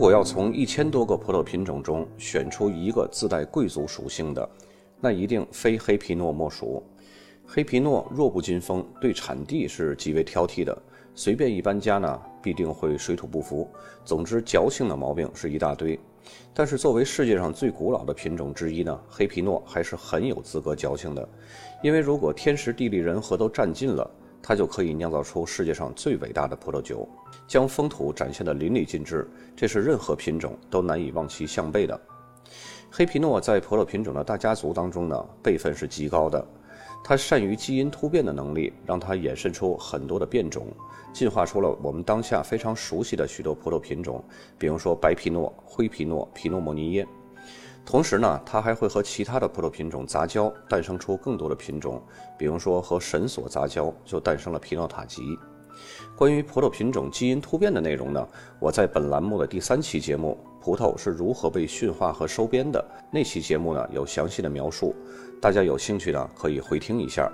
如果要从一千多个葡萄品种中选出一个自带贵族属性的，那一定非黑皮诺莫属。黑皮诺弱不禁风，对产地是极为挑剔的，随便一搬家呢，必定会水土不服。总之，矫情的毛病是一大堆。但是，作为世界上最古老的品种之一呢，黑皮诺还是很有资格矫情的，因为如果天时地利人和都占尽了。它就可以酿造出世界上最伟大的葡萄酒，将风土展现得淋漓尽致，这是任何品种都难以望其项背的。黑皮诺在葡萄品种的大家族当中呢，辈分是极高的。它善于基因突变的能力，让它衍生出很多的变种，进化出了我们当下非常熟悉的许多葡萄品种，比如说白皮诺、灰皮诺、皮诺莫尼耶。同时呢，它还会和其他的葡萄品种杂交，诞生出更多的品种。比如说和神索杂交，就诞生了皮诺塔吉。关于葡萄品种基因突变的内容呢，我在本栏目的第三期节目《葡萄是如何被驯化和收编的》那期节目呢，有详细的描述。大家有兴趣呢，可以回听一下。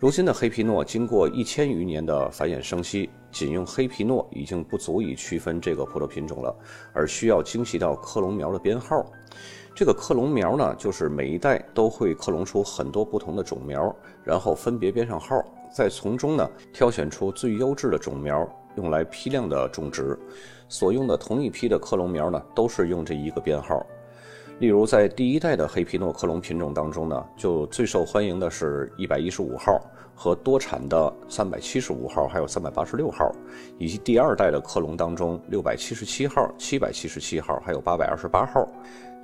如今的黑皮诺经过一千余年的繁衍生息，仅用黑皮诺已经不足以区分这个葡萄品种了，而需要精细到克隆苗的编号。这个克隆苗呢，就是每一代都会克隆出很多不同的种苗，然后分别编上号，再从中呢挑选出最优质的种苗，用来批量的种植。所用的同一批的克隆苗呢，都是用这一个编号。例如，在第一代的黑皮诺克隆品种当中呢，就最受欢迎的是一百一十五号和多产的三百七十五号，还有三百八十六号，以及第二代的克隆当中六百七十七号、七百七十七号，还有八百二十八号，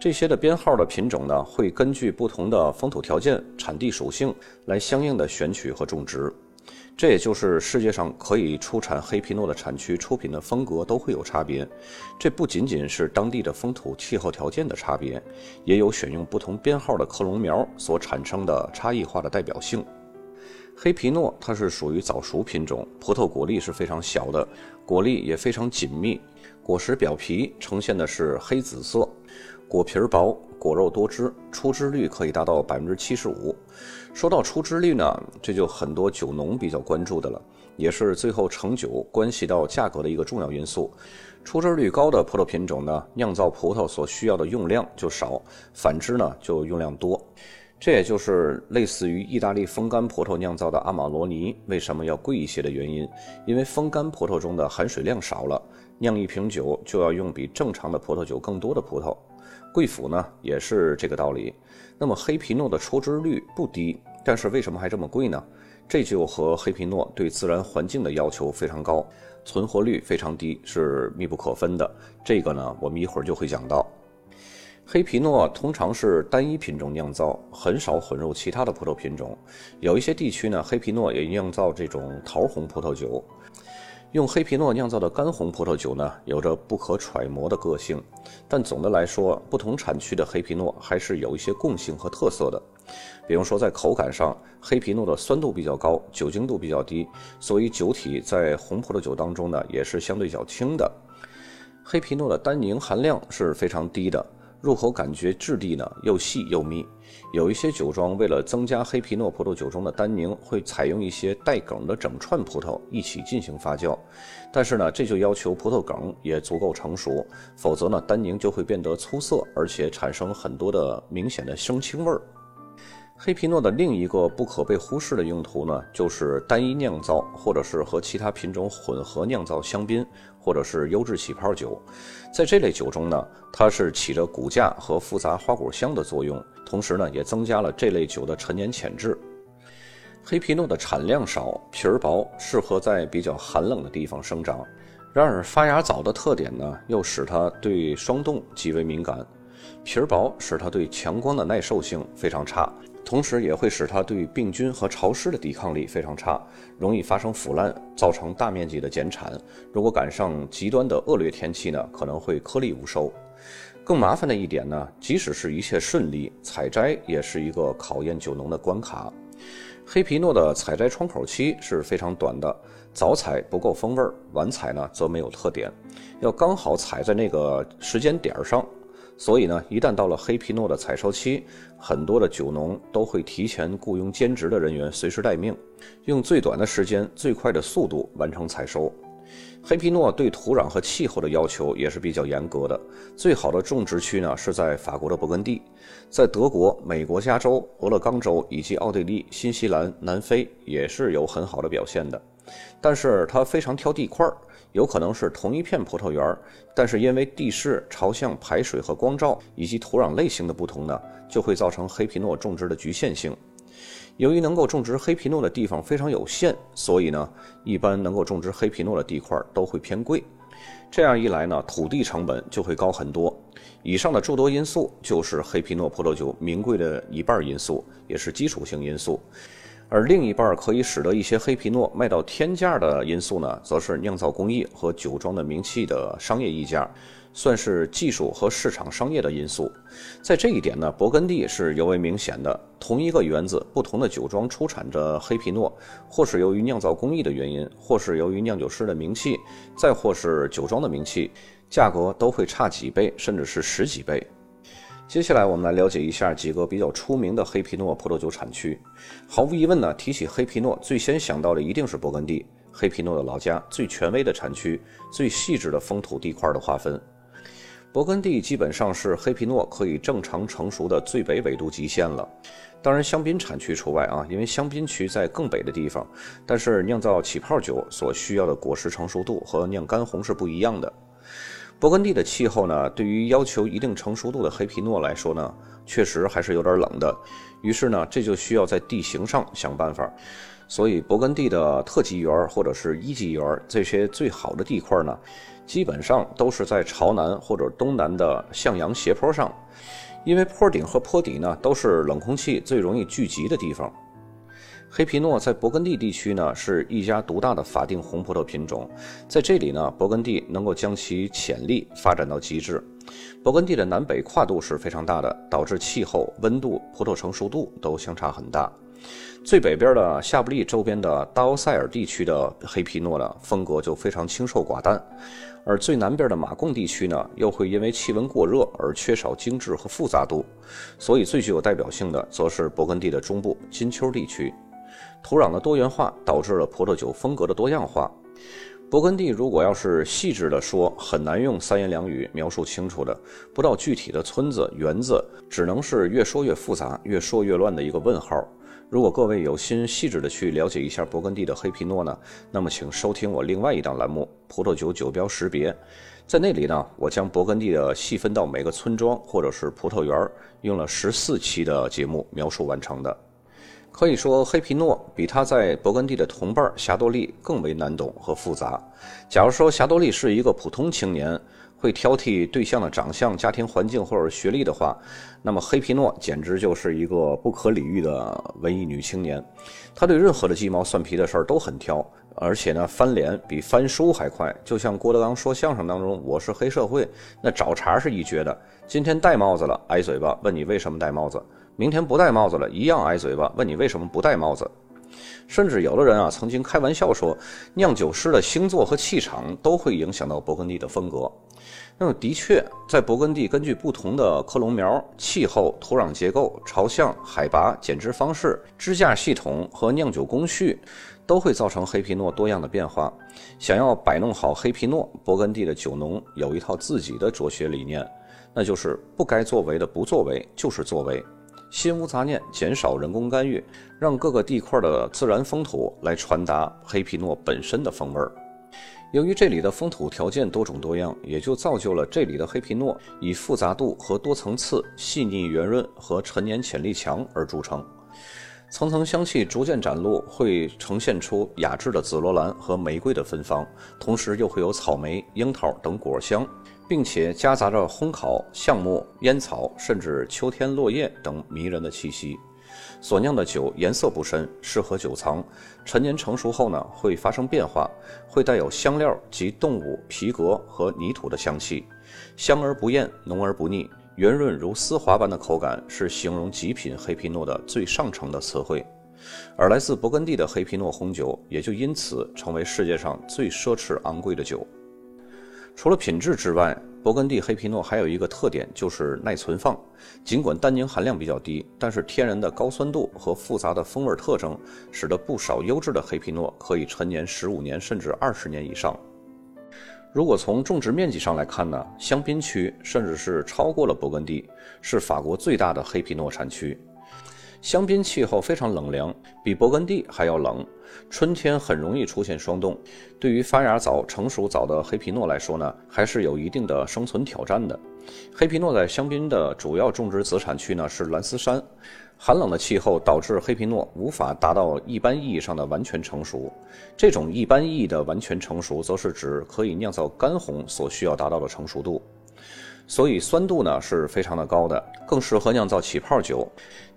这些的编号的品种呢，会根据不同的风土条件、产地属性来相应的选取和种植。这也就是世界上可以出产黑皮诺的产区出品的风格都会有差别，这不仅仅是当地的风土气候条件的差别，也有选用不同编号的克隆苗所产生的差异化的代表性。黑皮诺它是属于早熟品种，葡萄果粒是非常小的，果粒也非常紧密，果实表皮呈现的是黑紫色，果皮薄。果肉多汁，出汁率可以达到百分之七十五。说到出汁率呢，这就很多酒农比较关注的了，也是最后成酒关系到价格的一个重要因素。出汁率高的葡萄品种呢，酿造葡萄所需要的用量就少；反之呢，就用量多。这也就是类似于意大利风干葡萄酿造的阿玛罗尼为什么要贵一些的原因，因为风干葡萄中的含水量少了，酿一瓶酒就要用比正常的葡萄酒更多的葡萄。贵腐呢也是这个道理。那么黑皮诺的出汁率不低，但是为什么还这么贵呢？这就和黑皮诺对自然环境的要求非常高，存活率非常低是密不可分的。这个呢，我们一会儿就会讲到。黑皮诺通常是单一品种酿造，很少混入其他的葡萄品种。有一些地区呢，黑皮诺也酿造这种桃红葡萄酒。用黑皮诺酿造的干红葡萄酒呢，有着不可揣摩的个性，但总的来说，不同产区的黑皮诺还是有一些共性和特色的。比如说，在口感上，黑皮诺的酸度比较高，酒精度比较低，所以酒体在红葡萄酒当中呢，也是相对较轻的。黑皮诺的单宁含量是非常低的。入口感觉质地呢又细又密，有一些酒庄为了增加黑皮诺葡萄酒中的单宁，会采用一些带梗的整串葡萄一起进行发酵，但是呢，这就要求葡萄梗也足够成熟，否则呢，单宁就会变得粗涩，而且产生很多的明显的生青味儿。黑皮诺的另一个不可被忽视的用途呢，就是单一酿造，或者是和其他品种混合酿造香槟，或者是优质起泡酒。在这类酒中呢，它是起着骨架和复杂花果香的作用，同时呢，也增加了这类酒的陈年潜质。黑皮诺的产量少，皮儿薄，适合在比较寒冷的地方生长。然而发芽早的特点呢，又使它对霜冻极为敏感。皮儿薄使它对强光的耐受性非常差。同时也会使它对病菌和潮湿的抵抗力非常差，容易发生腐烂，造成大面积的减产。如果赶上极端的恶劣天气呢，可能会颗粒无收。更麻烦的一点呢，即使是一切顺利，采摘也是一个考验酒农的关卡。黑皮诺的采摘窗口期是非常短的，早采不够风味儿，晚采呢则没有特点，要刚好采在那个时间点上。所以呢，一旦到了黑皮诺的采收期，很多的酒农都会提前雇佣兼职的人员，随时待命，用最短的时间、最快的速度完成采收。黑皮诺对土壤和气候的要求也是比较严格的。最好的种植区呢是在法国的勃艮第，在德国、美国加州、俄勒冈州以及奥地利、新西兰、南非也是有很好的表现的。但是它非常挑地块儿，有可能是同一片葡萄园，但是因为地势、朝向、排水和光照以及土壤类型的不同呢，就会造成黑皮诺种植的局限性。由于能够种植黑皮诺的地方非常有限，所以呢，一般能够种植黑皮诺的地块都会偏贵。这样一来呢，土地成本就会高很多。以上的诸多因素就是黑皮诺葡萄酒名贵的一半因素，也是基础性因素。而另一半可以使得一些黑皮诺卖到天价的因素呢，则是酿造工艺和酒庄的名气的商业溢价，算是技术和市场商业的因素。在这一点呢，勃艮第是尤为明显的。同一个园子，不同的酒庄出产着黑皮诺，或是由于酿造工艺的原因，或是由于酿酒师的名气，再或是酒庄的名气，价格都会差几倍，甚至是十几倍。接下来我们来了解一下几个比较出名的黑皮诺葡萄酒产区。毫无疑问呢，提起黑皮诺，最先想到的一定是勃艮第，黑皮诺的老家，最权威的产区，最细致的风土地块的划分。勃艮第基本上是黑皮诺可以正常成熟的最北纬度极限了，当然香槟产区除外啊，因为香槟区在更北的地方，但是酿造起泡酒所需要的果实成熟度和酿干红是不一样的。勃艮第的气候呢，对于要求一定成熟度的黑皮诺来说呢，确实还是有点冷的。于是呢，这就需要在地形上想办法。所以，勃艮第的特级园或者是一级园这些最好的地块呢，基本上都是在朝南或者东南的向阳斜坡上，因为坡顶和坡底呢都是冷空气最容易聚集的地方。黑皮诺在勃艮第地区呢是一家独大的法定红葡萄品种，在这里呢，勃艮第能够将其潜力发展到极致。勃艮第的南北跨度是非常大的，导致气候、温度、葡萄成熟度都相差很大。最北边的夏布利周边的大欧塞尔地区的黑皮诺呢，风格就非常清瘦寡淡，而最南边的马贡地区呢，又会因为气温过热而缺少精致和复杂度，所以最具有代表性的则是勃艮第的中部金丘地区。土壤的多元化导致了葡萄酒风格的多样化。勃艮第如果要是细致的说，很难用三言两语描述清楚的，不到具体的村子园子，只能是越说越复杂，越说越乱的一个问号。如果各位有心细致的去了解一下勃艮第的黑皮诺呢，那么请收听我另外一档栏目《葡萄酒酒标识别》，在那里呢，我将勃艮第的细分到每个村庄或者是葡萄园，用了十四期的节目描述完成的。可以说，黑皮诺比他在勃艮第的同伴霞多丽更为难懂和复杂。假如说霞多丽是一个普通青年，会挑剔对象的长相、家庭环境或者学历的话，那么黑皮诺简直就是一个不可理喻的文艺女青年。她对任何的鸡毛蒜皮的事儿都很挑，而且呢，翻脸比翻书还快。就像郭德纲说相声当中，我是黑社会，那找茬是一绝的。今天戴帽子了，挨嘴巴，问你为什么戴帽子。明天不戴帽子了，一样挨嘴巴。问你为什么不戴帽子？甚至有的人啊，曾经开玩笑说，酿酒师的星座和气场都会影响到勃艮第的风格。那么，的确，在勃艮第，根据不同的克隆苗、气候、土壤结构、朝向、海拔、剪枝方式、支架系统和酿酒工序，都会造成黑皮诺多样的变化。想要摆弄好黑皮诺，勃艮第的酒农有一套自己的哲学理念，那就是不该作为的不作为，就是作为。心无杂念，减少人工干预，让各个地块的自然风土来传达黑皮诺本身的风味儿。由于这里的风土条件多种多样，也就造就了这里的黑皮诺以复杂度和多层次、细腻圆润和陈年潜力强而著称。层层香气逐渐展露，会呈现出雅致的紫罗兰和玫瑰的芬芳，同时又会有草莓、樱桃等果香。并且夹杂着烘烤、橡木、烟草，甚至秋天落叶等迷人的气息。所酿的酒颜色不深，适合久藏。陈年成熟后呢，会发生变化，会带有香料及动物皮革和泥土的香气，香而不艳，浓而不腻，圆润如丝滑般的口感，是形容极品黑皮诺的最上乘的词汇。而来自勃艮第的黑皮诺红酒，也就因此成为世界上最奢侈昂贵的酒。除了品质之外，勃艮第黑皮诺还有一个特点，就是耐存放。尽管单宁含量比较低，但是天然的高酸度和复杂的风味特征，使得不少优质的黑皮诺可以陈年十五年甚至二十年以上。如果从种植面积上来看呢，香槟区甚至是超过了勃艮第，是法国最大的黑皮诺产区。香槟气候非常冷凉，比勃艮第还要冷，春天很容易出现霜冻。对于发芽早、成熟早的黑皮诺来说呢，还是有一定的生存挑战的。黑皮诺在香槟的主要种植子产区呢是蓝斯山。寒冷的气候导致黑皮诺无法达到一般意义上的完全成熟。这种一般意义的完全成熟，则是指可以酿造干红所需要达到的成熟度。所以酸度呢是非常的高的，更适合酿造起泡酒。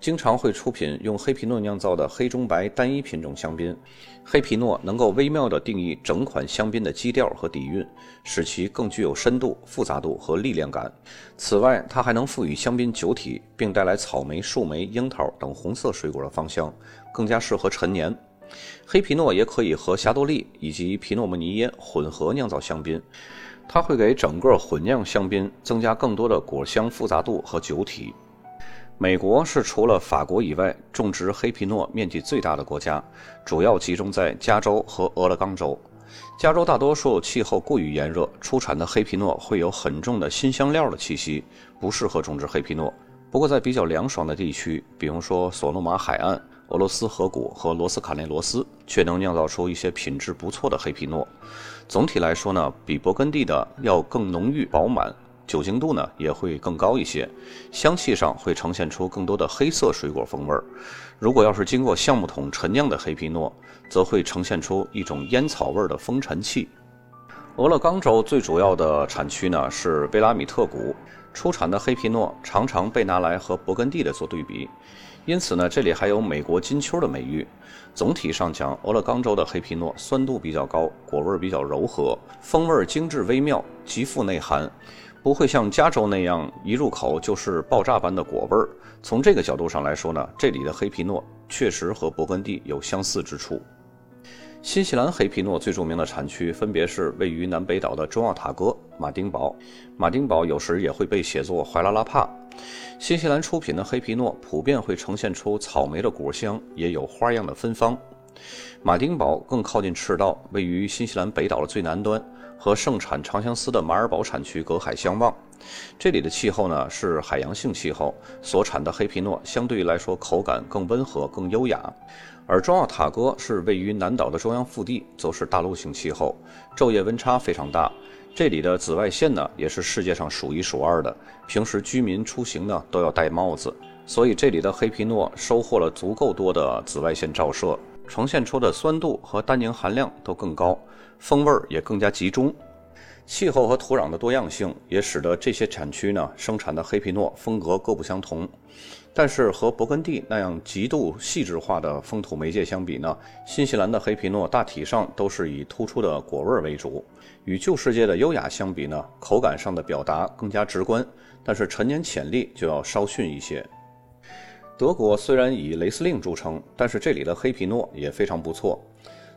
经常会出品用黑皮诺酿造的黑中白单一品种香槟。黑皮诺能够微妙地定义整款香槟的基调和底蕴，使其更具有深度、复杂度和力量感。此外，它还能赋予香槟酒体，并带来草莓、树莓、樱桃等红色水果的芳香，更加适合陈年。黑皮诺也可以和霞多丽以及皮诺莫尼耶混合酿造香槟。它会给整个混酿香槟增加更多的果香复杂度和酒体。美国是除了法国以外种植黑皮诺面积最大的国家，主要集中在加州和俄勒冈州。加州大多数气候过于炎热，出产的黑皮诺会有很重的新香料的气息，不适合种植黑皮诺。不过在比较凉爽的地区，比如说索诺马海岸。俄罗斯河谷和罗斯卡内罗斯却能酿造出一些品质不错的黑皮诺。总体来说呢，比勃艮第的要更浓郁饱满，酒精度呢也会更高一些，香气上会呈现出更多的黑色水果风味儿。如果要是经过橡木桶陈酿的黑皮诺，则会呈现出一种烟草味儿的风尘气。俄勒冈州最主要的产区呢是贝拉米特谷，出产的黑皮诺常常被拿来和勃艮第的做对比。因此呢，这里还有美国金秋的美誉。总体上讲，俄勒冈州的黑皮诺酸度比较高，果味比较柔和，风味精致微妙，极富内涵，不会像加州那样一入口就是爆炸般的果味儿。从这个角度上来说呢，这里的黑皮诺确实和勃艮第有相似之处。新西兰黑皮诺最著名的产区分别是位于南北岛的中奥塔哥、马丁堡。马丁堡有时也会被写作怀拉拉帕。新西兰出品的黑皮诺普遍会呈现出草莓的果香，也有花样的芬芳。马丁堡更靠近赤道，位于新西兰北岛的最南端，和盛产长相思的马尔堡产区隔海相望。这里的气候呢是海洋性气候，所产的黑皮诺相对来说口感更温和、更优雅。而中奥塔哥是位于南岛的中央腹地，则是大陆性气候，昼夜温差非常大。这里的紫外线呢，也是世界上数一数二的。平时居民出行呢，都要戴帽子，所以这里的黑皮诺收获了足够多的紫外线照射，呈现出的酸度和单宁含量都更高，风味儿也更加集中。气候和土壤的多样性也使得这些产区呢生产的黑皮诺风格各不相同。但是和勃艮第那样极度细致化的风土媒介相比呢，新西兰的黑皮诺大体上都是以突出的果味为主。与旧世界的优雅相比呢，口感上的表达更加直观，但是陈年潜力就要稍逊一些。德国虽然以雷司令著称，但是这里的黑皮诺也非常不错。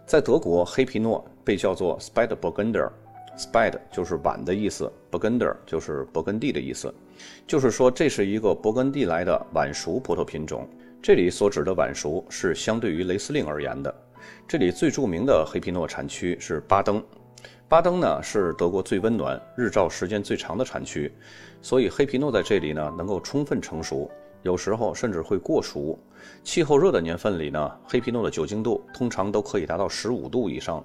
在德国，黑皮诺被叫做 Spätburgunder。Spade 就是晚的意思，Burgunder 就是勃艮第的意思，就是说这是一个勃艮第来的晚熟葡萄品种。这里所指的晚熟是相对于雷司令而言的。这里最著名的黑皮诺产区是巴登，巴登呢是德国最温暖、日照时间最长的产区，所以黑皮诺在这里呢能够充分成熟。有时候甚至会过熟。气候热的年份里呢，黑皮诺的酒精度通常都可以达到十五度以上。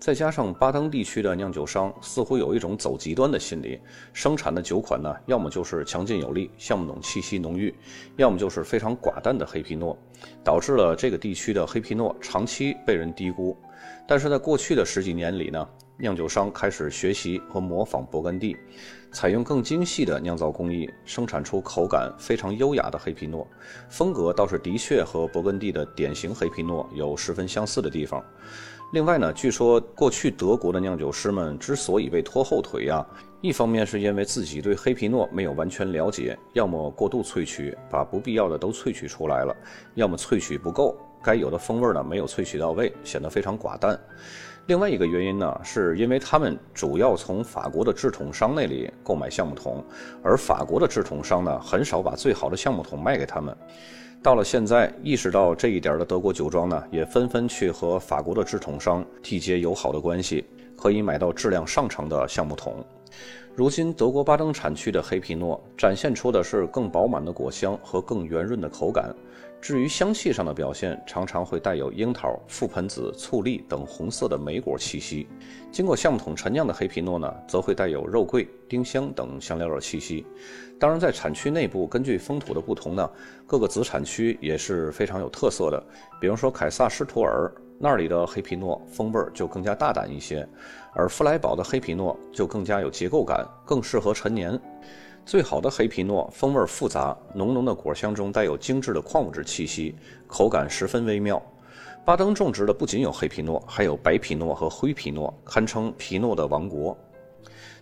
再加上巴登地区的酿酒商似乎有一种走极端的心理，生产的酒款呢，要么就是强劲有力、橡木桶气息浓郁，要么就是非常寡淡的黑皮诺，导致了这个地区的黑皮诺长期被人低估。但是在过去的十几年里呢，酿酒商开始学习和模仿勃艮第。采用更精细的酿造工艺，生产出口感非常优雅的黑皮诺，风格倒是的确和勃艮第的典型黑皮诺有十分相似的地方。另外呢，据说过去德国的酿酒师们之所以被拖后腿呀，一方面是因为自己对黑皮诺没有完全了解，要么过度萃取，把不必要的都萃取出来了，要么萃取不够，该有的风味呢没有萃取到位，显得非常寡淡。另外一个原因呢，是因为他们主要从法国的制桶商那里购买橡木桶，而法国的制桶商呢，很少把最好的橡木桶卖给他们。到了现在，意识到这一点的德国酒庄呢，也纷纷去和法国的制桶商缔结友好的关系，可以买到质量上乘的橡木桶。如今德国巴登产区的黑皮诺展现出的是更饱满的果香和更圆润的口感。至于香气上的表现，常常会带有樱桃、覆盆子、醋栗等红色的莓果气息。经过橡木桶陈酿的黑皮诺呢，则会带有肉桂、丁香等香料的气息。当然，在产区内部，根据风土的不同呢，各个子产区也是非常有特色的。比如说凯撒施图尔那里的黑皮诺风味就更加大胆一些，而弗莱堡的黑皮诺就更加有结构感，更适合陈年。最好的黑皮诺风味复杂，浓浓的果香中带有精致的矿物质气息，口感十分微妙。巴登种植的不仅有黑皮诺，还有白皮诺和灰皮诺，堪称皮诺的王国。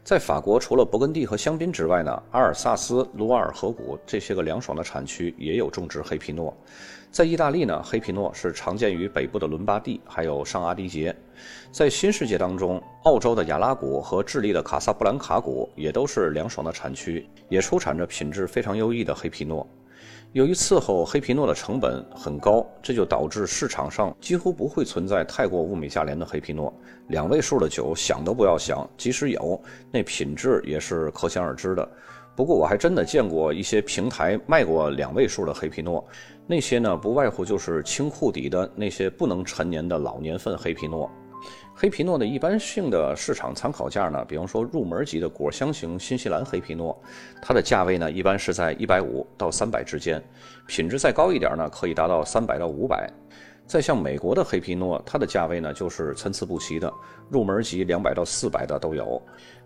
在法国，除了勃艮第和香槟之外呢，阿尔萨斯、卢瓦尔河谷这些个凉爽的产区也有种植黑皮诺。在意大利呢，黑皮诺是常见于北部的伦巴第，还有上阿迪杰。在新世界当中，澳洲的亚拉谷和智利的卡萨布兰卡谷也都是凉爽的产区，也出产着品质非常优异的黑皮诺。由于伺候黑皮诺的成本很高，这就导致市场上几乎不会存在太过物美价廉的黑皮诺。两位数的酒想都不要想，即使有，那品质也是可想而知的。不过我还真的见过一些平台卖过两位数的黑皮诺。那些呢，不外乎就是清库底的那些不能陈年的老年份黑皮诺。黑皮诺的一般性的市场参考价呢，比方说入门级的果香型新西兰黑皮诺，它的价位呢一般是在一百五到三百之间，品质再高一点呢，可以达到三百到五百。再像美国的黑皮诺，它的价位呢就是参差不齐的，入门级两百到四百的都有，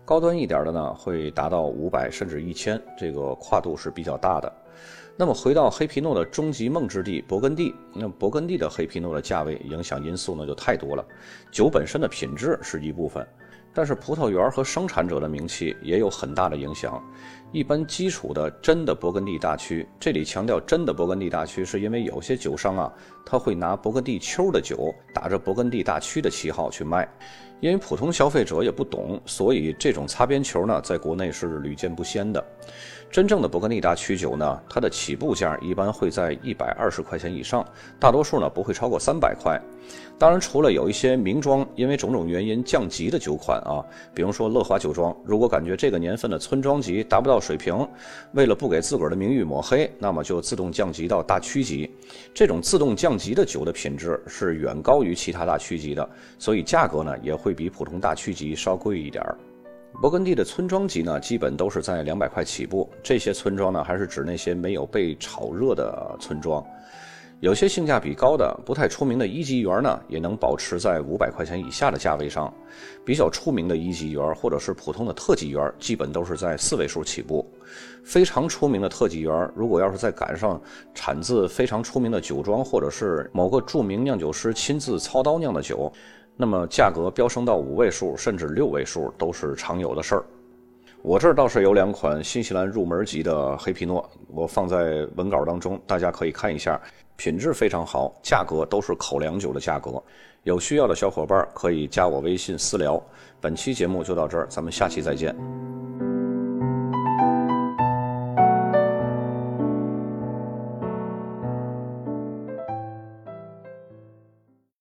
高端一点的呢会达到五百甚至一千，这个跨度是比较大的。那么回到黑皮诺的终极梦之地勃艮第，那勃艮第的黑皮诺的价位影响因素呢就太多了，酒本身的品质是一部分。但是葡萄园和生产者的名气也有很大的影响。一般基础的真的勃艮第大区，这里强调真的勃艮第大区，是因为有些酒商啊，他会拿勃艮第丘的酒打着勃艮第大区的旗号去卖。因为普通消费者也不懂，所以这种擦边球呢，在国内是屡见不鲜的。真正的勃艮第大曲酒呢，它的起步价一般会在一百二十块钱以上，大多数呢不会超过三百块。当然，除了有一些名庄因为种种原因降级的酒款啊，比如说乐华酒庄，如果感觉这个年份的村庄级达不到水平，为了不给自个儿的名誉抹黑，那么就自动降级到大区级。这种自动降级的酒的品质是远高于其他大区级的，所以价格呢也会比普通大区级稍贵一点儿。勃艮第的村庄级呢，基本都是在两百块起步。这些村庄呢，还是指那些没有被炒热的村庄。有些性价比高的、不太出名的一级园呢，也能保持在五百块钱以下的价位上。比较出名的一级园或者是普通的特级园，基本都是在四位数起步。非常出名的特级园，如果要是再赶上产自非常出名的酒庄，或者是某个著名酿酒师亲自操刀酿的酒。那么价格飙升到五位数甚至六位数都是常有的事儿。我这儿倒是有两款新西兰入门级的黑皮诺，我放在文稿当中，大家可以看一下，品质非常好，价格都是口粮酒的价格。有需要的小伙伴可以加我微信私聊。本期节目就到这儿，咱们下期再见。